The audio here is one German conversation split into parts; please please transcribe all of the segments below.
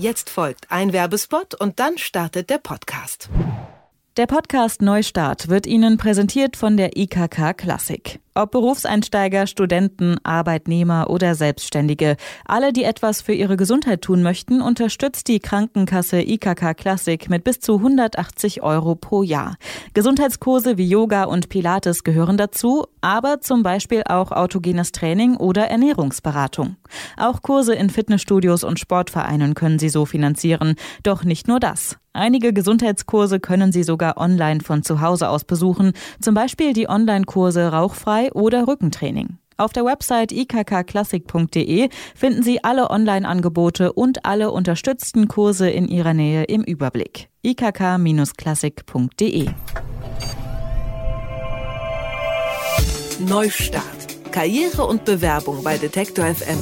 Jetzt folgt ein Werbespot und dann startet der Podcast. Der Podcast Neustart wird Ihnen präsentiert von der IKK Klassik. Ob Berufseinsteiger, Studenten, Arbeitnehmer oder Selbstständige, alle, die etwas für ihre Gesundheit tun möchten, unterstützt die Krankenkasse IKK Classic mit bis zu 180 Euro pro Jahr. Gesundheitskurse wie Yoga und Pilates gehören dazu, aber zum Beispiel auch autogenes Training oder Ernährungsberatung. Auch Kurse in Fitnessstudios und Sportvereinen können Sie so finanzieren. Doch nicht nur das. Einige Gesundheitskurse können Sie sogar online von zu Hause aus besuchen, zum Beispiel die Online-Kurse Rauchfrei oder Rückentraining. Auf der Website ikkklassik.de finden Sie alle Online-Angebote und alle unterstützten Kurse in Ihrer Nähe im Überblick. ikk-klassik.de Neustart. Karriere und Bewerbung bei Detektor FM.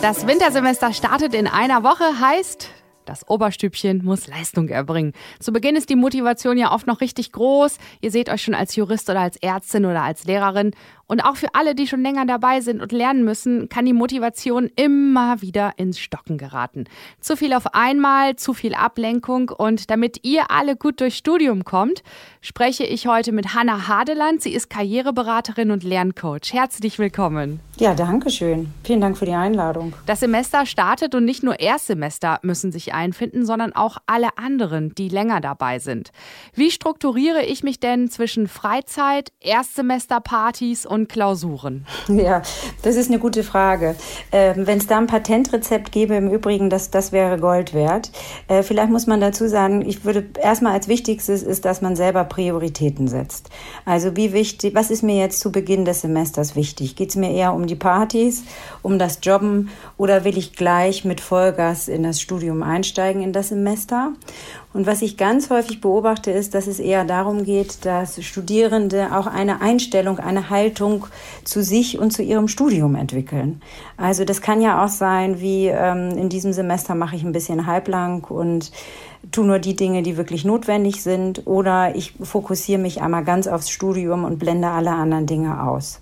Das Wintersemester startet in einer Woche, heißt das Oberstübchen muss Leistung erbringen. Zu Beginn ist die Motivation ja oft noch richtig groß. Ihr seht euch schon als Jurist oder als Ärztin oder als Lehrerin. Und auch für alle, die schon länger dabei sind und lernen müssen, kann die Motivation immer wieder ins Stocken geraten. Zu viel auf einmal, zu viel Ablenkung. Und damit ihr alle gut durchs Studium kommt, spreche ich heute mit Hanna Hadeland. Sie ist Karriereberaterin und Lerncoach. Herzlich willkommen. Ja, danke schön. Vielen Dank für die Einladung. Das Semester startet und nicht nur Erstsemester müssen sich einfinden, sondern auch alle anderen, die länger dabei sind. Wie strukturiere ich mich denn zwischen Freizeit, Erstsemesterpartys und Klausuren? Ja, das ist eine gute Frage. Ähm, Wenn es da ein Patentrezept gäbe, im Übrigen, das, das wäre Gold wert. Äh, vielleicht muss man dazu sagen, ich würde erstmal als wichtigstes ist, dass man selber Prioritäten setzt. Also wie wichtig, was ist mir jetzt zu Beginn des Semesters wichtig? Geht es mir eher um die Partys, um das Jobben oder will ich gleich mit Vollgas in das Studium einsteigen in das Semester? Und was ich ganz häufig beobachte, ist, dass es eher darum geht, dass Studierende auch eine Einstellung, eine Haltung zu sich und zu ihrem Studium entwickeln. Also das kann ja auch sein, wie ähm, in diesem Semester mache ich ein bisschen halblang und tu nur die Dinge, die wirklich notwendig sind, oder ich fokussiere mich einmal ganz aufs Studium und blende alle anderen Dinge aus.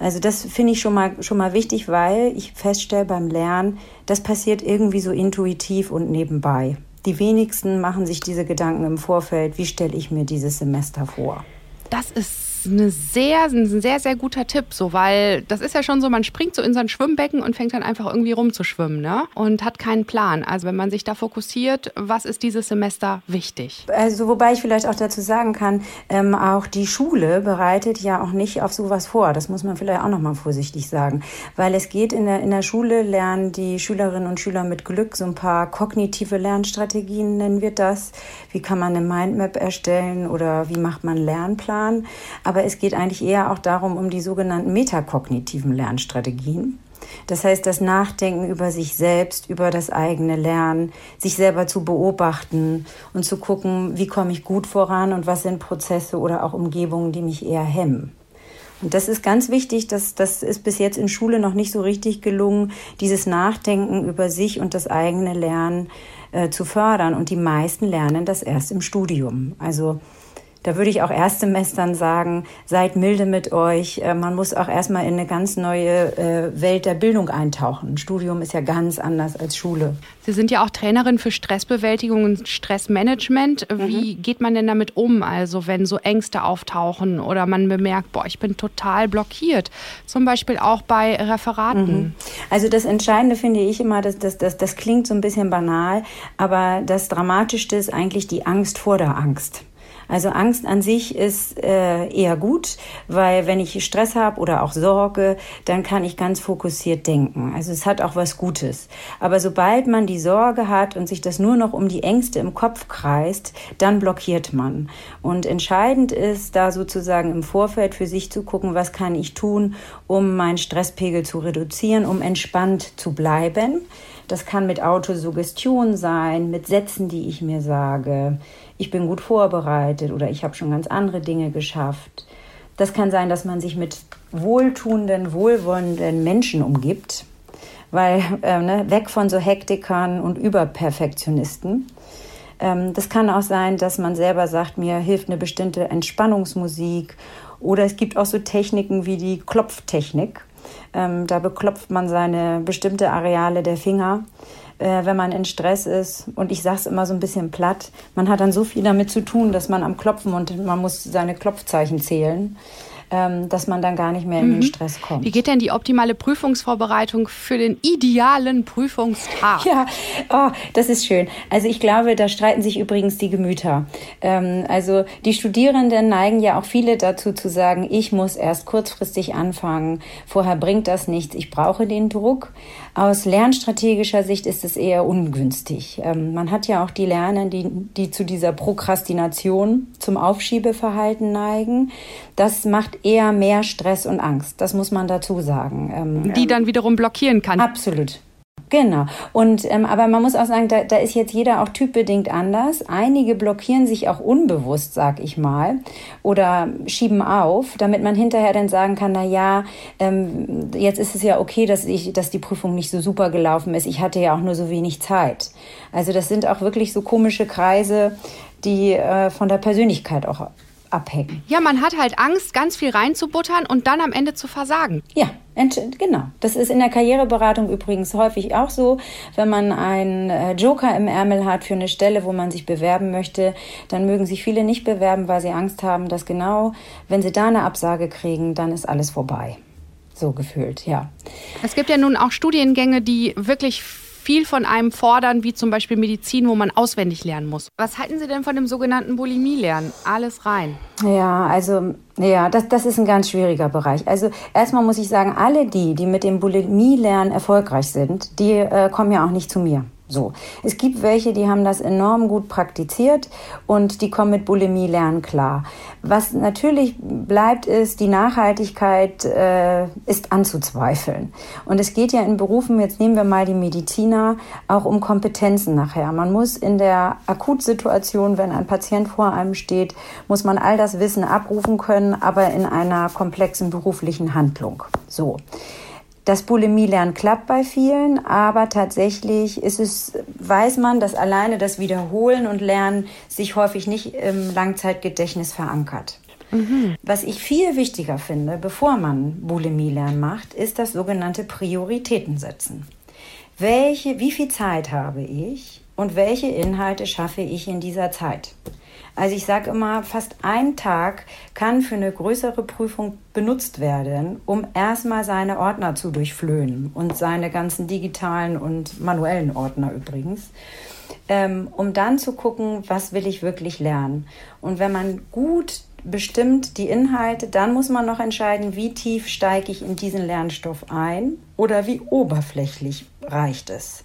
Also das finde ich schon mal, schon mal wichtig, weil ich feststelle beim Lernen, das passiert irgendwie so intuitiv und nebenbei. Die wenigsten machen sich diese Gedanken im Vorfeld, wie stelle ich mir dieses Semester vor. Das ist eine sehr, ein sehr, sehr guter Tipp, so, weil das ist ja schon so, man springt so in sein Schwimmbecken und fängt dann einfach irgendwie rumzuschwimmen, ne? Und hat keinen Plan. Also wenn man sich da fokussiert, was ist dieses Semester wichtig? Also wobei ich vielleicht auch dazu sagen kann, ähm, auch die Schule bereitet ja auch nicht auf sowas vor. Das muss man vielleicht auch nochmal vorsichtig sagen. Weil es geht in der, in der Schule, lernen die Schülerinnen und Schüler mit Glück so ein paar kognitive Lernstrategien, nennen wir das. Wie kann man eine Mindmap erstellen oder wie macht man einen Lernplan? aber es geht eigentlich eher auch darum, um die sogenannten metakognitiven Lernstrategien. Das heißt, das Nachdenken über sich selbst, über das eigene Lernen, sich selber zu beobachten und zu gucken, wie komme ich gut voran und was sind Prozesse oder auch Umgebungen, die mich eher hemmen. Und das ist ganz wichtig, dass das ist bis jetzt in Schule noch nicht so richtig gelungen, dieses Nachdenken über sich und das eigene Lernen äh, zu fördern. Und die meisten lernen das erst im Studium. Also da würde ich auch Erstsemestern sagen, seid milde mit euch. Äh, man muss auch erstmal in eine ganz neue äh, Welt der Bildung eintauchen. Studium ist ja ganz anders als Schule. Sie sind ja auch Trainerin für Stressbewältigung und Stressmanagement. Wie mhm. geht man denn damit um? Also wenn so Ängste auftauchen oder man bemerkt, boah, ich bin total blockiert. Zum Beispiel auch bei Referaten. Mhm. Also das Entscheidende finde ich immer, dass das, das, das klingt so ein bisschen banal, aber das Dramatischste ist eigentlich die Angst vor der Angst. Also Angst an sich ist äh, eher gut, weil wenn ich Stress habe oder auch Sorge, dann kann ich ganz fokussiert denken. Also es hat auch was Gutes. Aber sobald man die Sorge hat und sich das nur noch um die Ängste im Kopf kreist, dann blockiert man. Und entscheidend ist da sozusagen im Vorfeld für sich zu gucken, was kann ich tun, um meinen Stresspegel zu reduzieren, um entspannt zu bleiben. Das kann mit Autosuggestion sein, mit Sätzen, die ich mir sage ich bin gut vorbereitet oder ich habe schon ganz andere Dinge geschafft. Das kann sein, dass man sich mit wohltuenden, wohlwollenden Menschen umgibt, weil äh, ne, weg von so Hektikern und Überperfektionisten. Ähm, das kann auch sein, dass man selber sagt, mir hilft eine bestimmte Entspannungsmusik oder es gibt auch so Techniken wie die Klopftechnik. Ähm, da beklopft man seine bestimmte Areale der Finger äh, wenn man in Stress ist. Und ich sage es immer so ein bisschen platt. Man hat dann so viel damit zu tun, dass man am Klopfen und man muss seine Klopfzeichen zählen dass man dann gar nicht mehr in den mhm. Stress kommt. Wie geht denn die optimale Prüfungsvorbereitung für den idealen Prüfungstag? Ja, oh, das ist schön. Also ich glaube, da streiten sich übrigens die Gemüter. Ähm, also die Studierenden neigen ja auch viele dazu zu sagen, ich muss erst kurzfristig anfangen, vorher bringt das nichts, ich brauche den Druck. Aus lernstrategischer Sicht ist es eher ungünstig. Ähm, man hat ja auch die Lerner, die, die zu dieser Prokrastination, zum Aufschiebeverhalten neigen. Das macht eher mehr Stress und Angst. Das muss man dazu sagen. Ähm, die dann wiederum blockieren kann. Absolut. Genau. Und ähm, aber man muss auch sagen, da, da ist jetzt jeder auch typbedingt anders. Einige blockieren sich auch unbewusst, sag ich mal, oder schieben auf, damit man hinterher dann sagen kann, na ja, ähm, jetzt ist es ja okay, dass ich, dass die Prüfung nicht so super gelaufen ist. Ich hatte ja auch nur so wenig Zeit. Also das sind auch wirklich so komische Kreise, die äh, von der Persönlichkeit auch abhängen. Ja, man hat halt Angst, ganz viel reinzubuttern und dann am Ende zu versagen. Ja, genau. Das ist in der Karriereberatung übrigens häufig auch so. Wenn man einen äh, Joker im Ärmel hat für eine Stelle, wo man sich bewerben möchte, dann mögen sich viele nicht bewerben, weil sie Angst haben, dass genau, wenn sie da eine Absage kriegen, dann ist alles vorbei. So gefühlt, ja. Es gibt ja nun auch Studiengänge, die wirklich viel von einem fordern, wie zum Beispiel Medizin, wo man auswendig lernen muss. Was halten Sie denn von dem sogenannten Bulimie-Lernen? Alles rein. Ja, also ja, das, das ist ein ganz schwieriger Bereich. Also erstmal muss ich sagen, alle die, die mit dem Bulimie-Lernen erfolgreich sind, die äh, kommen ja auch nicht zu mir. So. Es gibt welche, die haben das enorm gut praktiziert und die kommen mit Bulimie lernen klar. Was natürlich bleibt, ist, die Nachhaltigkeit äh, ist anzuzweifeln. Und es geht ja in Berufen, jetzt nehmen wir mal die Mediziner, auch um Kompetenzen nachher. Man muss in der Akutsituation, wenn ein Patient vor einem steht, muss man all das Wissen abrufen können, aber in einer komplexen beruflichen Handlung. So. Das Bulimie-Lernen klappt bei vielen, aber tatsächlich ist es, weiß man, dass alleine das Wiederholen und Lernen sich häufig nicht im Langzeitgedächtnis verankert. Mhm. Was ich viel wichtiger finde, bevor man Bulimie-Lernen macht, ist das sogenannte Prioritäten setzen. Welche, wie viel Zeit habe ich und welche Inhalte schaffe ich in dieser Zeit? Also ich sage immer, fast ein Tag kann für eine größere Prüfung benutzt werden, um erstmal seine Ordner zu durchflöhen und seine ganzen digitalen und manuellen Ordner übrigens, ähm, um dann zu gucken, was will ich wirklich lernen. Und wenn man gut bestimmt die Inhalte, dann muss man noch entscheiden, wie tief steige ich in diesen Lernstoff ein oder wie oberflächlich reicht es.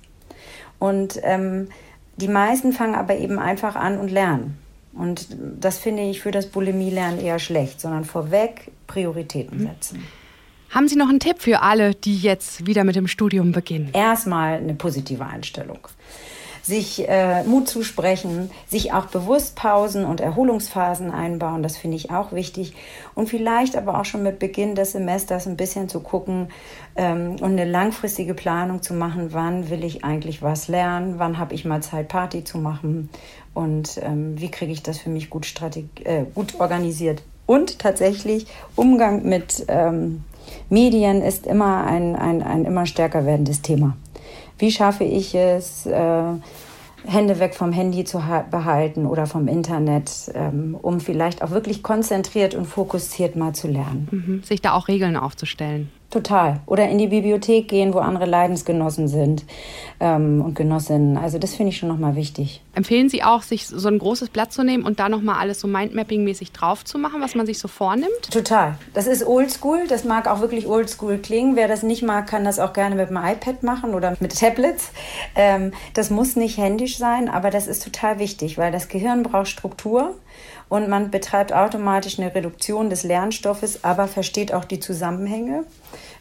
Und ähm, die meisten fangen aber eben einfach an und lernen. Und das finde ich für das Bulimie-Lernen eher schlecht, sondern vorweg Prioritäten mhm. setzen. Haben Sie noch einen Tipp für alle, die jetzt wieder mit dem Studium beginnen? Erstmal eine positive Einstellung sich äh, Mut zusprechen, sich auch bewusst Pausen und Erholungsphasen einbauen, das finde ich auch wichtig. Und vielleicht aber auch schon mit Beginn des Semesters ein bisschen zu gucken ähm, und eine langfristige Planung zu machen, wann will ich eigentlich was lernen, wann habe ich mal Zeit, Party zu machen und ähm, wie kriege ich das für mich gut, äh, gut organisiert. Und tatsächlich Umgang mit ähm, Medien ist immer ein, ein, ein immer stärker werdendes Thema. Wie schaffe ich es, äh, Hände weg vom Handy zu behalten oder vom Internet, ähm, um vielleicht auch wirklich konzentriert und fokussiert mal zu lernen. Mhm. Sich da auch Regeln aufzustellen. Total. Oder in die Bibliothek gehen, wo andere Leidensgenossen sind ähm, und Genossinnen. Also das finde ich schon nochmal wichtig. Empfehlen Sie auch, sich so ein großes Blatt zu nehmen und da nochmal alles so Mindmapping-mäßig drauf zu machen, was man sich so vornimmt? Total. Das ist oldschool. Das mag auch wirklich oldschool klingen. Wer das nicht mag, kann das auch gerne mit dem iPad machen oder mit Tablets. Ähm, das muss nicht händisch sein, aber das ist total wichtig, weil das Gehirn braucht Struktur und man betreibt automatisch eine Reduktion des Lernstoffes, aber versteht auch die Zusammenhänge.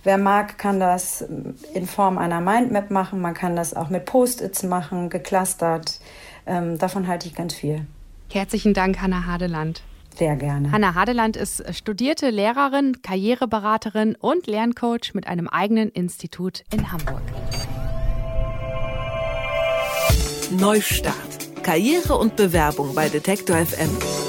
Wer mag, kann das in Form einer Mindmap machen. Man kann das auch mit Post-its machen, geclustert. Ähm, davon halte ich ganz viel. Herzlichen Dank, Hanna Hadeland. Sehr gerne. Hanna Hadeland ist studierte Lehrerin, Karriereberaterin und Lerncoach mit einem eigenen Institut in Hamburg. Neustart. Karriere und Bewerbung bei Detektor FM.